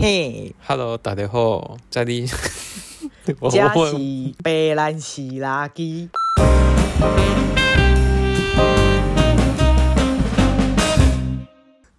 嘿，Hello，大家好，这里，我是白兰西垃圾。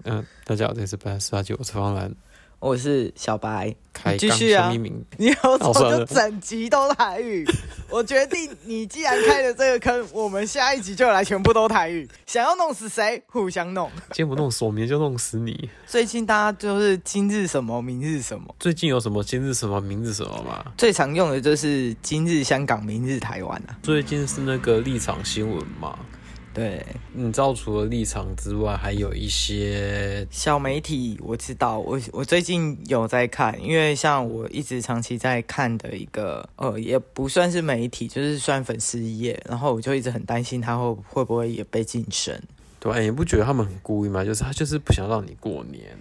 嗯，大家好，这里是白兰西垃圾，我是方兰。我是小白，开继续啊！你有种就整集都台语。我决定，你既然开了这个坑，我们下一集就来全部都台语。想要弄死谁？互相弄。今天不弄死我，明天就弄死你。最近大家就是今日什么，明日什么。最近有什么今日什么，明日什么吗？最常用的就是今日香港，明日台湾啊。最近是那个立场新闻嘛。对，你知道除了立场之外，还有一些小媒体。我知道，我我最近有在看，因为像我一直长期在看的一个，呃，也不算是媒体，就是算粉丝页。然后我就一直很担心他会会不会也被晋升。对，你不觉得他们很故意吗？就是他就是不想让你过年，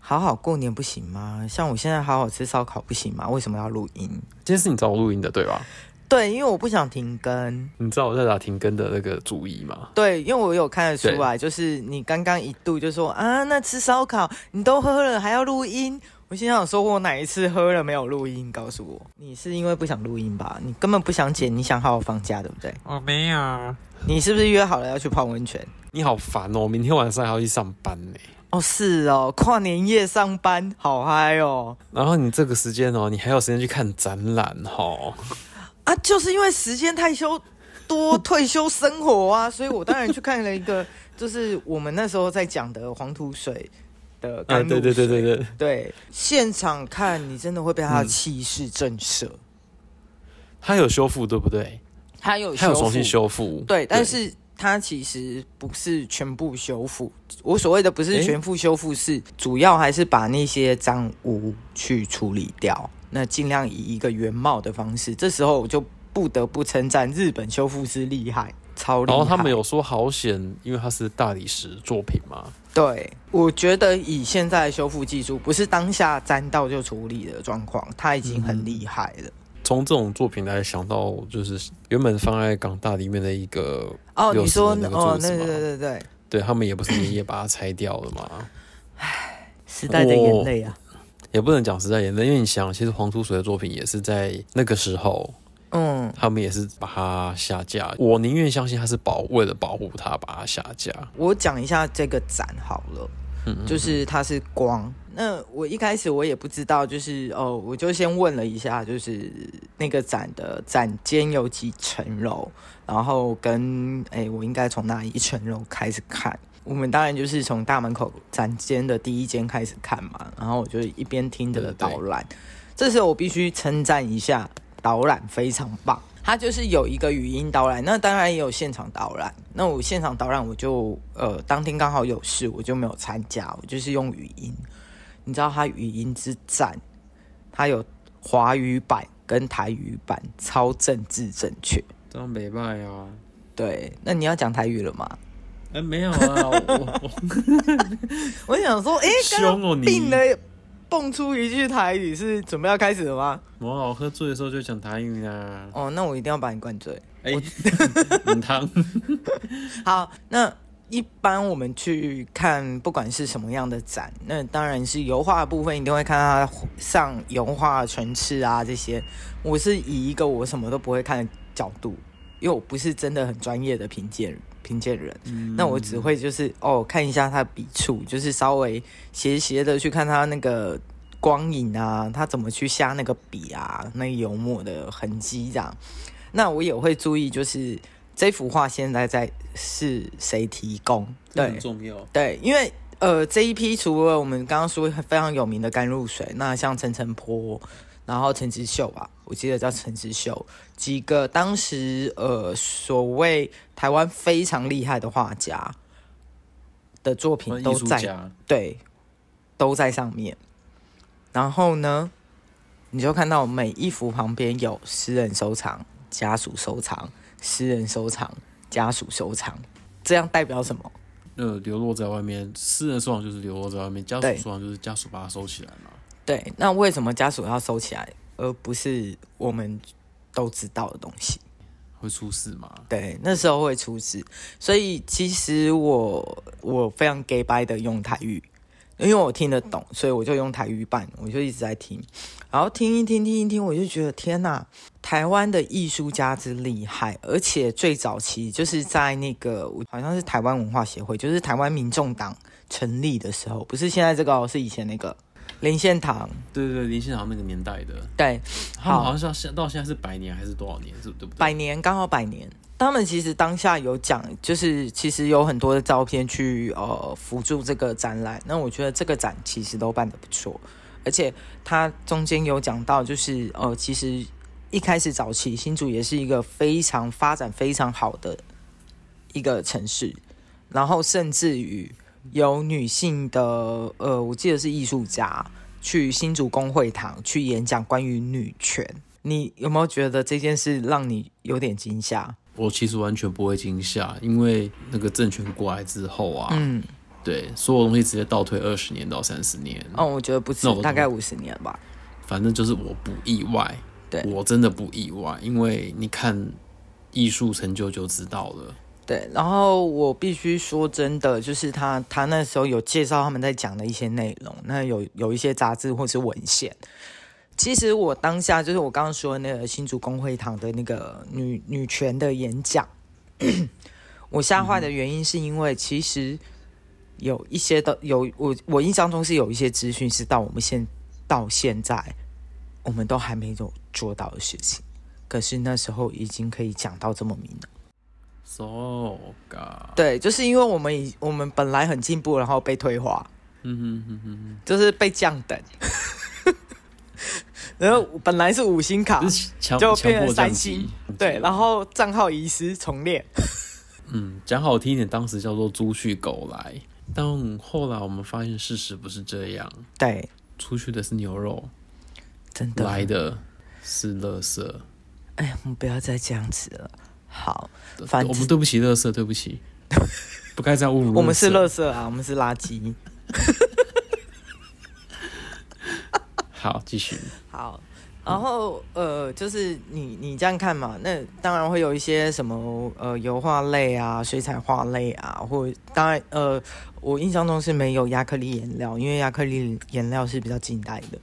好好过年不行吗？像我现在好好吃烧烤不行吗？为什么要录音？今天是你找我录音的，对吧？对，因为我不想停更。你知道我在打停更的那个主意吗？对，因为我有看得出来，就是你刚刚一度就说啊，那吃烧烤你都喝了还要录音，我心想说我哪一次喝了没有录音？告诉我，你是因为不想录音吧？你根本不想剪，你想好好放假，对不对？我没有。你是不是约好了要去泡温泉？你好烦哦，明天晚上还要去上班呢。哦，是哦，跨年夜上班好嗨哦。然后你这个时间哦，你还有时间去看展览哦。啊，就是因为时间太休多，退休生活啊，所以我当然去看了一个，就是我们那时候在讲的黄土水的甘露水。啊，对对对对对，对，现场看你真的会被他的气势震慑。他有修复对不对？他有他有重新修复，对，但是他其实不是全部修复。我所谓的不是全部修复，是主要还是把那些脏污去处理掉。那尽量以一个原貌的方式，这时候我就不得不称赞日本修复师厉害，超厉害。然后他们有说好险，因为它是大理石作品嘛。对，我觉得以现在的修复技术，不是当下沾到就处理的状况，它已经很厉害了。从、嗯、这种作品来想到，就是原本放在港大里面的一个哦，你说那个哦，对对对对对，他们也不是也把它拆掉了吗？唉，时代的眼泪啊。也不能讲实在言的，因为你想，其实黄土水的作品也是在那个时候，嗯，他们也是把它下架。我宁愿相信他是保为了保护它把它下架。我讲一下这个展好了，嗯，就是它是光。那我一开始我也不知道，就是哦，我就先问了一下，就是那个展的展间有几层楼，然后跟哎，我应该从哪一层楼开始看。我们当然就是从大门口展间的第一间开始看嘛，然后我就一边听着导览。这时候我必须称赞一下导览非常棒，它就是有一个语音导览，那当然也有现场导览。那我现场导览我就呃当天刚好有事，我就没有参加，我就是用语音。你知道它语音之赞，它有华语版跟台语版，超政治正确，这样没卖啊。对，那你要讲台语了吗？哎、欸，没有啊，我 我想说，哎、欸，刚刚病了，蹦出一句台语，是准备要开始了吗？我我喝醉的时候就讲台语啊。哦，那我一定要把你灌醉。哎、欸，饮汤。好，那一般我们去看，不管是什么样的展，那当然是油画的部分，一定会看它上油画层次啊这些。我是以一个我什么都不会看的角度，因为我不是真的很专业的评鉴。评鉴人，嗯，那我只会就是哦，看一下他的笔触，就是稍微斜斜的去看他那个光影啊，他怎么去下那个笔啊，那油墨的痕迹这样。那我也会注意，就是这幅画现在在是谁提供？对，很重要。对，因为呃，这一批除了我们刚刚说非常有名的甘露水，那像陈澄波。然后陈之秀吧，我记得叫陈之秀，几个当时呃所谓台湾非常厉害的画家的作品都在，对，都在上面。然后呢，你就看到每一幅旁边有私人收藏、家属收藏、私人收藏、家属收藏，这样代表什么？呃，流落在外面，私人收藏就是流落在外面，家属收藏就是家属把它收起来嘛。对，那为什么家属要收起来，而不是我们都知道的东西？会出事吗？对，那时候会出事。所以其实我我非常假掰的用台语，因为我听得懂，所以我就用台语版，我就一直在听，然后听一听，听一听，我就觉得天哪，台湾的艺术家之厉害，而且最早期就是在那个好像是台湾文化协会，就是台湾民众党成立的时候，不是现在这个，是以前那个林献堂，对对对，林献堂那个年代的，对，好，好像是到现在是百年还是多少年，是对不对？百年，刚好百年。他们其实当下有讲，就是其实有很多的照片去呃辅助这个展览。那我觉得这个展其实都办得不错，而且它中间有讲到，就是呃其实一开始早期新竹也是一个非常发展非常好的一个城市，然后甚至于有女性的呃我记得是艺术家去新竹工会堂去演讲关于女权。你有没有觉得这件事让你有点惊吓？我其实完全不会惊吓，因为那个政权过来之后啊，嗯，对，所有东西直接倒退二十年到三十年。哦，我觉得不止，大概五十年吧。反正就是我不意外，对，我真的不意外，因为你看艺术成就就知道了。对，然后我必须说真的，就是他他那时候有介绍他们在讲的一些内容，那有有一些杂志或是文献。其实我当下就是我刚刚说那个新竹公会堂的那个女女权的演讲，我吓坏的原因是因为其实有一些的有我我印象中是有一些资讯是到我们现到现在我们都还没有做到的事情，可是那时候已经可以讲到这么明了。So 对，就是因为我们以我们本来很进步，然后被退化，嗯哼哼哼，就是被降等。然后本来是五星卡，就变成三星，对，然后账号遗失重练。嗯，讲好听一点，当时叫做猪去狗来，但后来我们发现事实不是这样。对，出去的是牛肉，真的来的是垃圾。哎呀，我们不要再这样子了。好，反正我们对不起垃圾，对不起，不该再侮辱。我们是垃圾啊，我们是垃圾。好，继续。好，然后呃，就是你你这样看嘛，那当然会有一些什么呃油画类啊、水彩画类啊，或当然呃，我印象中是没有亚克力颜料，因为亚克力颜料是比较近代的，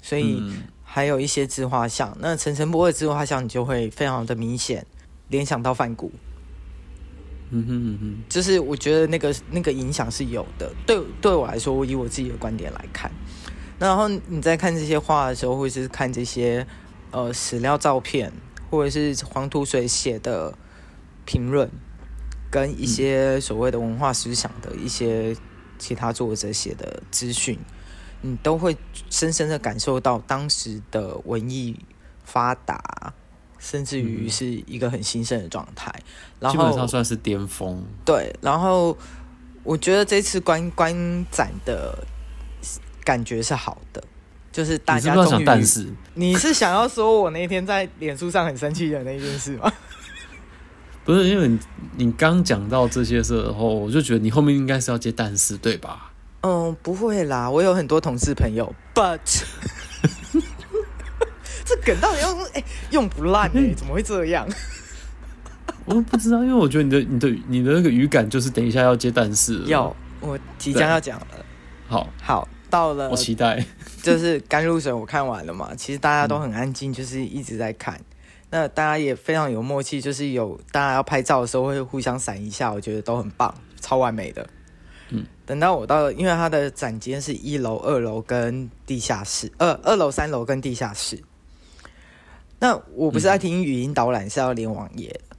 所以还有一些自画像。那陈澄波的自画像，你就会非常的明显联想到梵谷。嗯哼嗯哼，就是我觉得那个那个影响是有的。对对我来说，我以我自己的观点来看。然后你在看这些画的时候，或者是看这些呃史料照片，或者是黄土水写的评论，跟一些所谓的文化思想的一些其他作者写的资讯，你都会深深的感受到当时的文艺发达，甚至于是一个很兴盛的状态。然后基本上算是巅峰。对，然后我觉得这次观观展的。感觉是好的，就是大家终于。但是你是想要说我那天在脸书上很生气的那件事吗？不是，因为你你刚讲到这些时候，我就觉得你后面应该是要接但是，对吧？嗯，不会啦，我有很多同事朋友，but 这梗到底用哎、欸、用不烂哎、欸，怎么会这样？我不知道，因为我觉得你的你的你的那个语感就是等一下要接但是，要我即将要讲了，好好。到了，我期待，就是甘露水，我看完了嘛。其实大家都很安静，就是一直在看。那大家也非常有默契，就是有大家要拍照的时候会互相闪一下，我觉得都很棒，超完美的。嗯，等到我到了，因为它的展间是一楼、二楼跟地下室，二二楼、三楼跟地下室。那我不是在听语音导览，是要连网页的。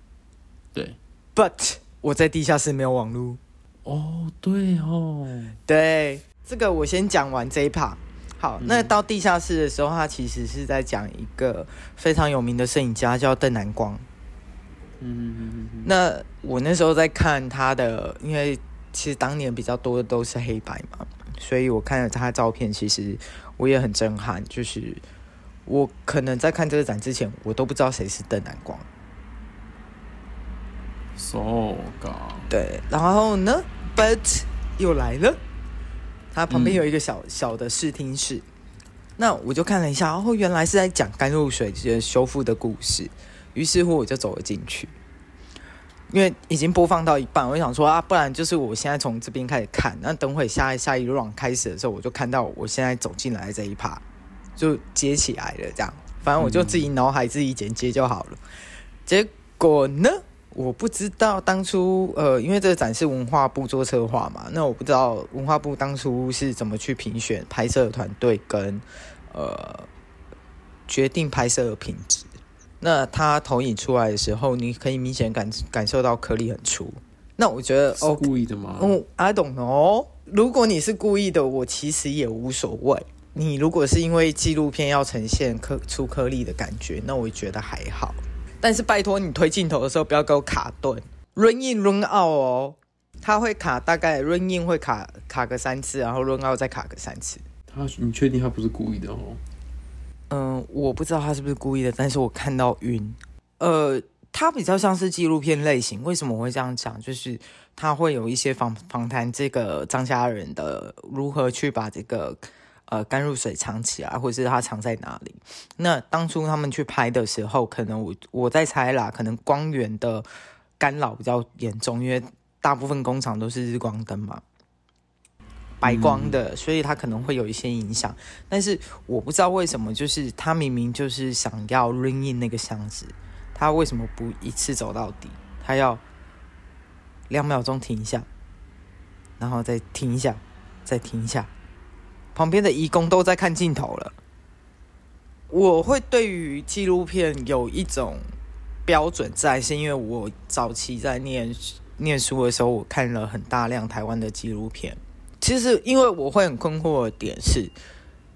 对，But 我在地下室没有网络。哦，对哦，对。这个我先讲完这一 part。好，那到地下室的时候，他其实是在讲一个非常有名的摄影家，叫邓南光。嗯嗯嗯。那我那时候在看他的，因为其实当年比较多的都是黑白嘛，所以我看了他的照片，其实我也很震撼。就是我可能在看这个展之前，我都不知道谁是邓南光。So God。对，然后呢？But 又来了。它旁边有一个小小的视听室，嗯，那我就看了一下，然后原来是在讲甘露水修复的故事，于是乎我就走了进去。因为已经播放到一半，我想说啊，不然就是我现在从这边开始看，那等会下下一 round 开始的时候，我就看到我现在走进来这一趴，就接起来了，这样，反正我就自己脑海自己剪接就好了。嗯、结果呢，我不知道当初呃，因为这个展示文化部做策划嘛，那我不知道文化部当初是怎么去评选拍摄团队跟呃决定拍摄的品质。那它投影出来的时候，你可以明显感感受到颗粒很粗。那我觉得哦故意的吗？哦，I don't know。如果你是故意的，我其实也无所谓。你如果是因为纪录片要呈现颗粗颗粒的感觉，那我觉得还好。但是拜托你推镜头的时候不要给我卡顿，run in run out 哦，它会卡，大概 run in 会卡卡个三次，然后 run out 再卡个三次。他，你确定他不是故意的哦？嗯，我不知道他是不是故意的，但是我看到晕。呃，它比较像是纪录片类型。为什么我会这样讲？就是他会有一些访访谈这个张家人的如何去把这个呃干露水藏起来，或者是它藏在哪里。那当初他们去拍的时候，可能我我在猜啦，可能光源的干扰比较严重，因为大部分工厂都是日光灯嘛。白光的，所以它可能会有一些影响，但是我不知道为什么，就是他明明就是想要 ring in 那个箱子，他为什么不一次走到底？他要两秒钟停一下，然后再停一下，再停一下。旁边的义工都在看镜头了。我会对于纪录片有一种标准在，是因为我早期在念念书的时候，我看了很大量台湾的纪录片。其实，因为我会很困惑的点是，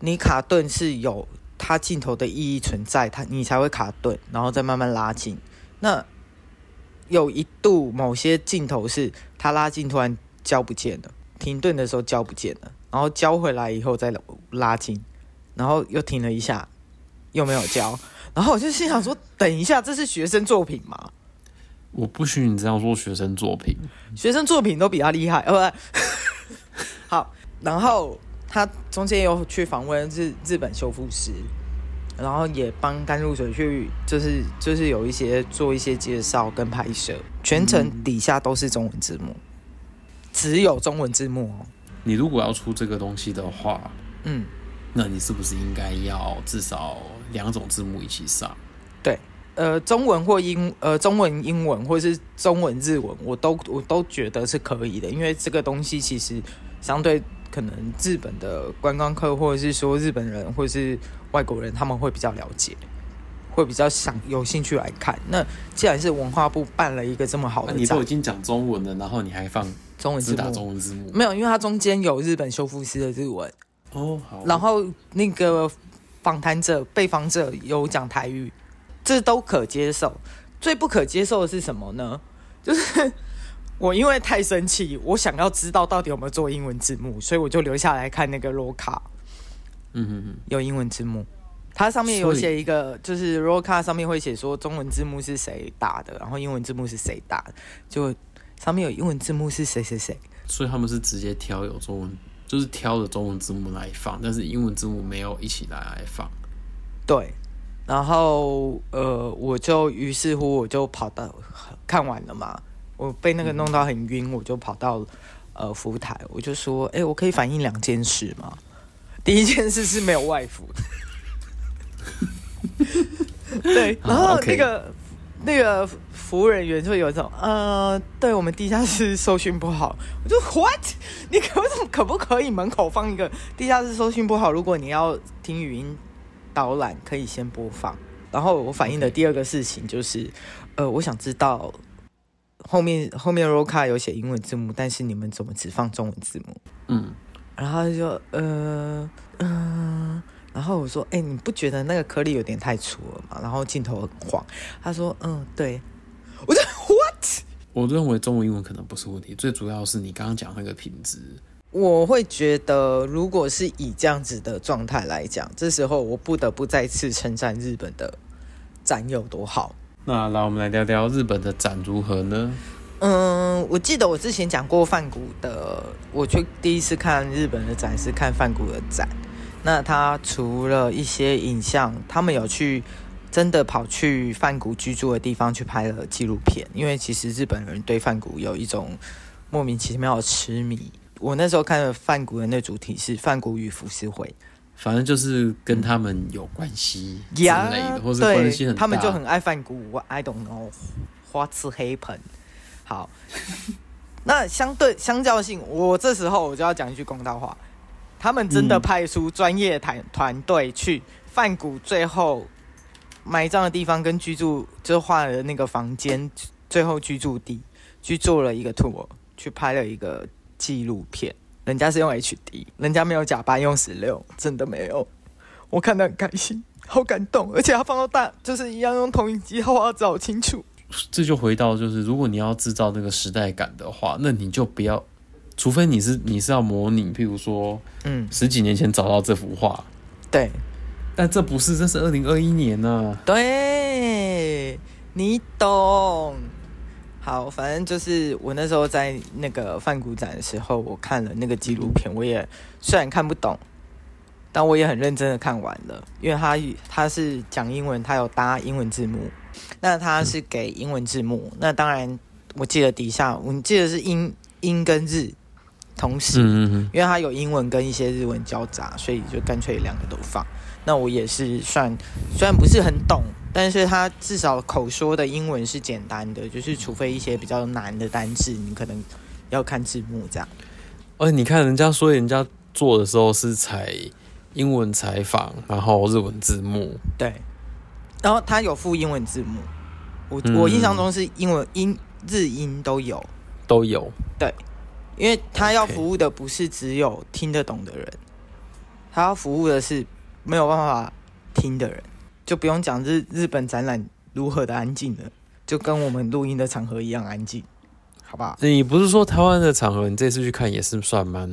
你卡顿是有它镜头的意义存在，它你才会卡顿，然后再慢慢拉近。那有一度某些镜头是它拉近突然焦不见了，停顿的时候焦不见了，然后交回来以后再拉筋，然后又停了一下，又没有交，然后我就心想说：等一下，这是学生作品吗？我不许你这样说，学生作品，学生作品都比他厉害，哦不。好，然后他中间又去访问日日本修复师，然后也帮甘露水去，就是就是有一些做一些介绍跟拍摄，全程底下都是中文字幕，只有中文字幕哦。你如果要出这个东西的话，嗯，那你是不是应该要至少两种字幕一起上？对，呃，中文或英，呃，中文英文或是中文日文，我都我都觉得是可以的，因为这个东西其实。相对可能日本的观光客，或者是说日本人，或者是外国人，他们会比较了解，会比较想有兴趣来看。那既然是文化部办了一个这么好的，你都已经讲中文了，然后你还放中文字幕，打中文字幕？没有，因为它中间有日本修复师的日文哦。好，然后那个访谈者、被访者有讲台语，这都可接受。最不可接受的是什么呢？就是。我因为太生气，我想要知道到底有没有做英文字幕，所以我就留下来看那个 roll 卡。嗯哼哼，有英文字幕，它上面有写一个，就是 roll 卡上面会写说中文字幕是谁打的，然后英文字幕是谁打的，就上面有英文字幕是谁谁谁。所以他们是直接挑有中文，就是挑的中文字幕来放，但是英文字幕没有一起来来放。对，然后呃，我就于是乎我就跑到看完了嘛。我被那个弄到很晕，我就跑到呃服务台，我就说：“哎、欸，我可以反映两件事吗？第一件事是没有外服，对，然后那个、那个服务人员就有一种呃，对我们地下室收讯不好。”我就 “What？你可不可不可以门口放一个地下室收讯不好？如果你要听语音导览，可以先播放。”然后我反映的第二个事情就是，呃，我想知道。后面后面 roka 有写英文字幕，但是你们怎么只放中文字幕？嗯，然后就呃嗯、呃，然后我说，哎、欸，你不觉得那个颗粒有点太粗了吗？然后镜头很晃。他说，嗯，对。我就 what？我认为中文英文可能不是问题，最主要是你刚刚讲那个品质。我会觉得，如果是以这样子的状态来讲，这时候我不得不再次称赞日本的展有多好。那来，我们来聊聊日本的展如何呢？嗯，我记得我之前讲过范谷的，我去第一次看日本的展是看范谷的展。那他除了一些影像，他们有去真的跑去梵谷居住的地方去拍了纪录片，因为其实日本人对梵谷有一种莫名其妙的痴迷。我那时候看了梵谷的那主题是梵谷与浮世绘，反正就是跟他们有关系之类的，嗯、或是关系很大。他们就很爱梵谷。我 I don't know what's happen。好，那相对相较性，我这时候我就要讲一句公道话，他们真的派出专业团团队去梵谷最后。埋葬的地方跟居住，就画了那个房间，最后居住地，去做了一个 tour，去拍了一个纪录片。人家是用 HD，人家没有假八用十六，真的没有。我看得很开心，好感动，而且他放到大，就是一样用投影机画要找清楚。这就回到就是，如果你要制造那个时代感的话，那你就不要，除非你是你是要模拟，譬如说，嗯，十几年前找到这幅画，对。但这不是，这是二零二一年呢、啊。对，你懂。好，反正就是我那时候在那个梵谷展的时候，我看了那个纪录片，我也虽然看不懂，但我也很认真的看完了，因为他他是讲英文，他有搭英文字幕，那他是给英文字幕，嗯、那当然我记得底下我记得是英英跟日同时，嗯嗯嗯，因为他有英文跟一些日文交杂，所以就干脆两个都放。那我也是算，虽然不是很懂，但是他至少口说的英文是简单的，就是除非一些比较难的单字，你可能要看字幕这样。而且你看人家说人家做的时候是采英文采访，然后日文字幕，对，然后他有附英文字幕，我、嗯、我印象中是英文英日英都有，都有，对，因为他要服务的不是只有听得懂的人，他要服务的是。没有办法听的人，就不用讲日日本展览如何的安静了，就跟我们录音的场合一样安静，好不好？你不是说台湾的场合，你这次去看也是算蛮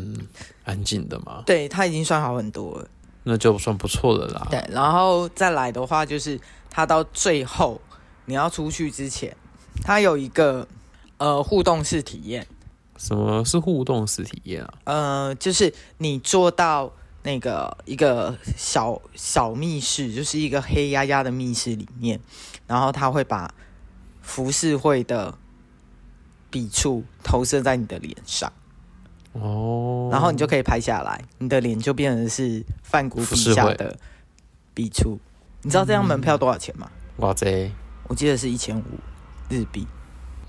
安静的吗？对，他已经算好很多了，那就算不错的啦。对，然后再来的话，就是他到最后你要出去之前，他有一个呃互动式体验。什么是互动式体验啊？呃，就是你做到。那个一个小小密室，就是一个黑压压的密室里面，然后他会把浮世绘的笔触投射在你的脸上，哦，然后你就可以拍下来，你的脸就变成是梵谷笔下的笔触。你知道这张门票多少钱吗？哇塞，我记得是一千五日币。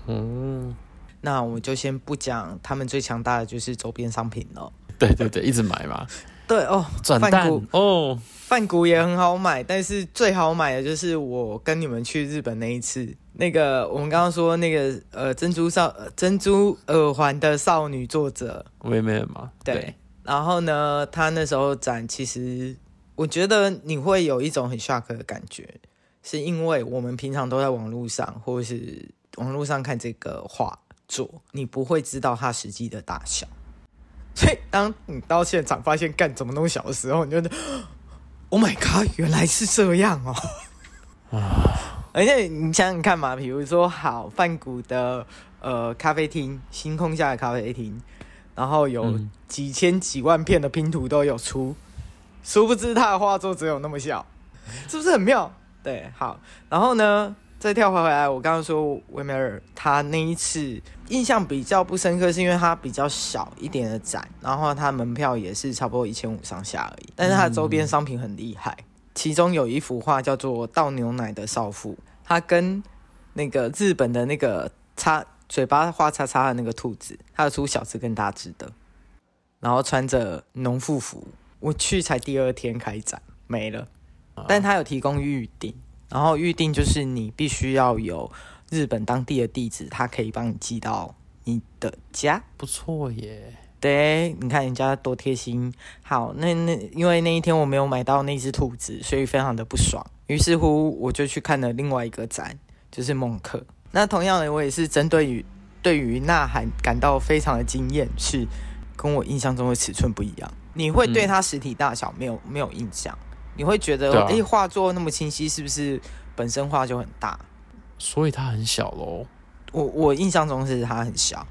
嗯，那我就先不讲他们最强大的就是周边商品了。对对对，一直买嘛。对哦，转蛋哦，饭谷也很好买，但是最好买的就是我跟你们去日本那一次，那个我们刚刚说那个呃珍珠少珍珠耳环的少女作者妹妹嘛，对，对，然后呢，他那时候展，其实我觉得你会有一种很 shock 的感觉，是因为我们平常都在网络上或者是网络上看这个画作，你不会知道它实际的大小。所以，当你到现场发现干怎么那么小的时候，你就觉得，Oh my god，原来是这样哦！啊，而且你想想看嘛，比如说，好，梵谷的呃咖啡厅，星空下的咖啡厅，然后有几千几万片的拼图都有出，殊不知他的画作只有那么小，是不是很妙？对，好，然后呢？再跳回回来，我刚刚说维梅尔他那一次印象比较不深刻，是因为他比较小一点的展，然后他门票也是差不多一千五上下而已。但是他的周边商品很厉害，其中有一幅画叫做《倒牛奶的少妇》，他跟那个日本的那个叉嘴巴画叉叉的那个兔子，他有出小只跟大只的，然后穿着农妇服。我去才第二天开展没了，但他有提供预订。然后预定就是你必须要有日本当地的地址，他可以帮你寄到你的家。不错耶，对，你看人家多贴心。好，那那因为那一天我没有买到那只兔子，所以非常的不爽。于是乎，我就去看了另外一个展，就是孟克。那同样的，我也是针对于对于呐喊感到非常的惊艳，是跟我印象中的尺寸不一样。你会对它实体大小没有、嗯、没有印象？你会觉得，哎、啊，画作那么清晰，是不是本身画就很大？所以它很小喽。我我印象中是它很小。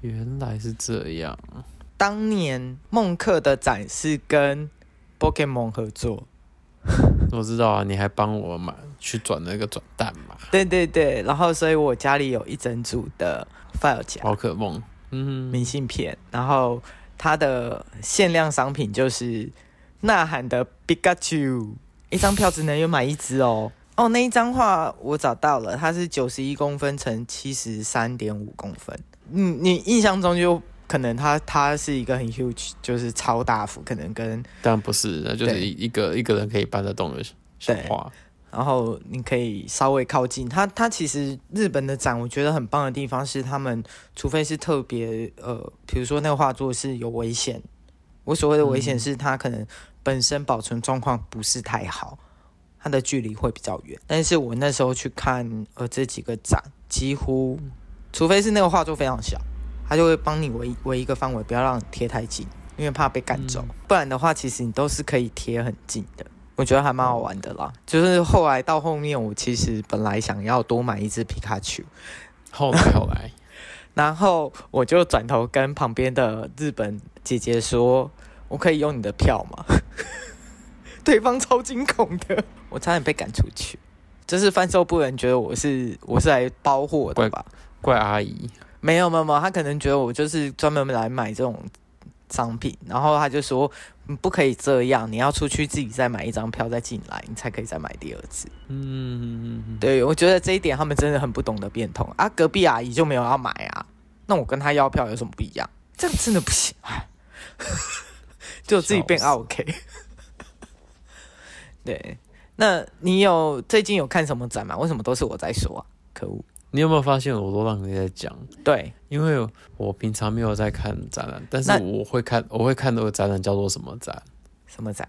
原来是这样。当年孟克的展示跟 Pokemon 合作。我知道啊，你还帮我买去转那个转蛋嘛？对对对，然后所以我家里有一整组的 file 夹，宝可梦，嗯，明信片，然后它的限量商品就是呐喊的 Pikachu，一张票只能有买一只哦。哦，那一张画我找到了，它是九十一公分乘七十三点五公分。嗯，你印象中就可能它它是一个很 huge，就是超大幅，可能跟但不是，那就是一个一个人可以搬得动的小画。然后你可以稍微靠近它。它其实日本的展，我觉得很棒的地方是，他们除非是特别呃，比如说那个画作是有危险，我所谓的危险是它可能本身保存状况不是太好。它的距离会比较远，但是我那时候去看呃这几个展，几乎除非是那个画作非常小，他就会帮你围围一个范围，不要让你贴太近，因为怕被赶走。嗯、不然的话，其实你都是可以贴很近的。我觉得还蛮好玩的啦。就是 后来到后面，我其实本来想要多买一只皮卡丘，后来后来，然后我就转头跟旁边的日本姐姐说：“我可以用你的票吗？” 对方超惊恐的，我差点被赶出去。就是贩售部人觉得我是我是来包货的吧？怪，怪阿姨？没有没有没有，他可能觉得我就是专门来买这种商品，然后他就说不可以这样，你要出去自己再买一张票再进来，你才可以再买第二次。嗯，对，我觉得这一点他们真的很不懂得变通啊。隔壁阿姨就没有要买啊，那我跟他要票有什么不一样？这样真的不行，就自己变 OK。对，那你有最近有看什么展吗？为什么都是我在说啊？可恶！你有没有发现我都让你在讲？对，因为我平常没有在看展览，但是我会看，我会看那个展览叫做什么展？什么展？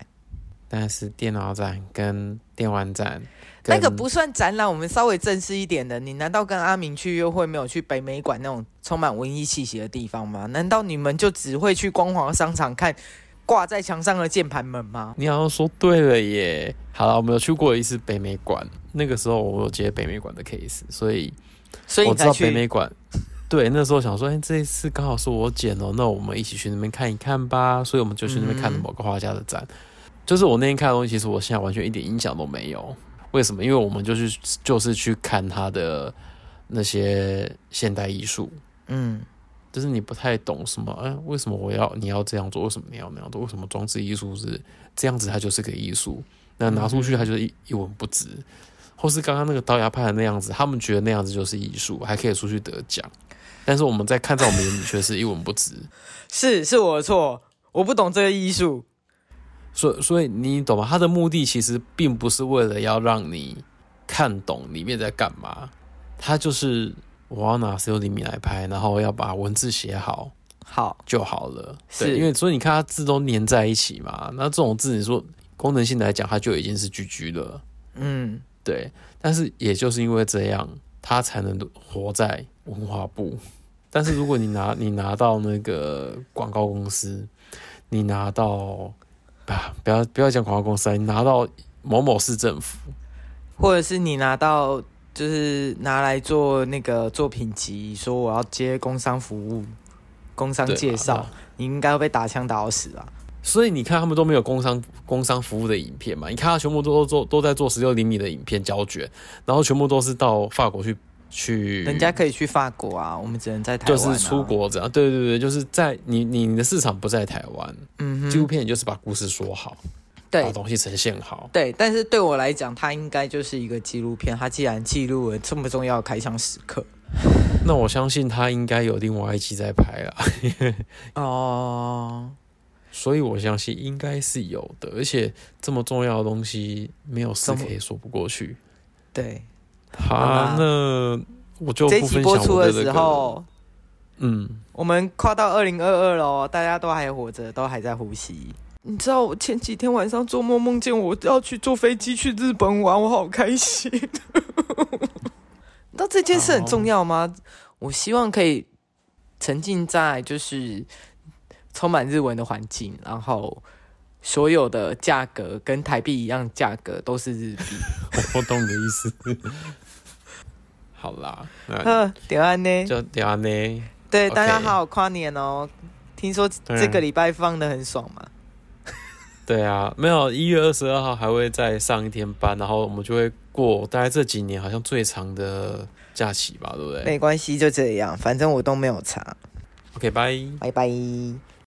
但是电脑展跟电玩展，那个不算展览。我们稍微正式一点的，你难道跟阿明去约会没有去北美馆那种充满文艺气息的地方吗？难道你们就只会去光华商场看？挂在墙上的键盘门吗？你好像说对了耶。好了，我们有去过一次北美馆，那个时候我有接北美馆的 case，所以所以我知道北美馆。对，那时候想说，哎、欸，这一次刚好是我剪哦，那我们一起去那边看一看吧。所以我们就去那边看了某个画家的展。嗯、就是我那天看的东西，其实我现在完全一点印象都没有。为什么？因为我们就是就是去看他的那些现代艺术。嗯。就是你不太懂什么，哎，为什么我要你要这样做？为什么你要那样做？为什么装置艺术是这样子？它就是个艺术，那拿出去它就是一一文不值，或是刚刚那个刀牙派的那样子，他们觉得那样子就是艺术，还可以出去得奖，但是我们在看在我们眼里却是一文不值。是是我的错，我不懂这个艺术，所以所以你懂吗？他的目的其实并不是为了要让你看懂里面在干嘛，他就是。我要拿 C O D 米来拍，然后要把文字写好，好就好了。对，是因为所以你看它字都粘在一起嘛，那这种字你说功能性来讲，它就已经是 GG 了。嗯，对。但是也就是因为这样，他才能活在文化部。但是如果你拿你拿到那个广告公司，你拿到啊，不要不要讲广告公司，你拿到某某市政府，或者是你拿到。就是拿来做那个作品集，说我要接工商服务、工商介绍，你应该会被打枪打到死啊！所以你看他们都没有工商工商服务的影片嘛？你看他全部都做都在做十六厘米的影片胶卷，然后全部都是到法国去去，人家可以去法国啊，我们只能在台湾、啊，就是出国这样。对对对，就是在你你你的市场不在台湾，嗯哼，纪录片就是把故事说好。对，把东西呈现好。对，但是对我来讲，它应该就是一个纪录片。它既然记录了这么重要的开箱时刻，那我相信它应该有另外一期在拍了。哦，所以我相信应该是有的。而且这么重要的东西，没有事可以说不过去。对，好，那我就这期播出的时候，嗯，我们跨到二零二二了，大家都还活着，都还在呼吸。你知道我前几天晚上做梦梦见我要去坐飞机去日本玩，我好开心。你知道这件事很重要吗？我希望可以沉浸在就是充满日文的环境，然后所有的价格跟台币一样，价格都是日币。我懂你的意思。好啦，嗯，点安呢？就点安呢？对，大家好好跨年哦。听说这个礼拜放的很爽嘛？对啊，没有一月二十二号还会再上一天班，然后我们就会过大概这几年好像最长的假期吧，对不对？没关系，就这样，反正我都没有查。OK，拜拜拜。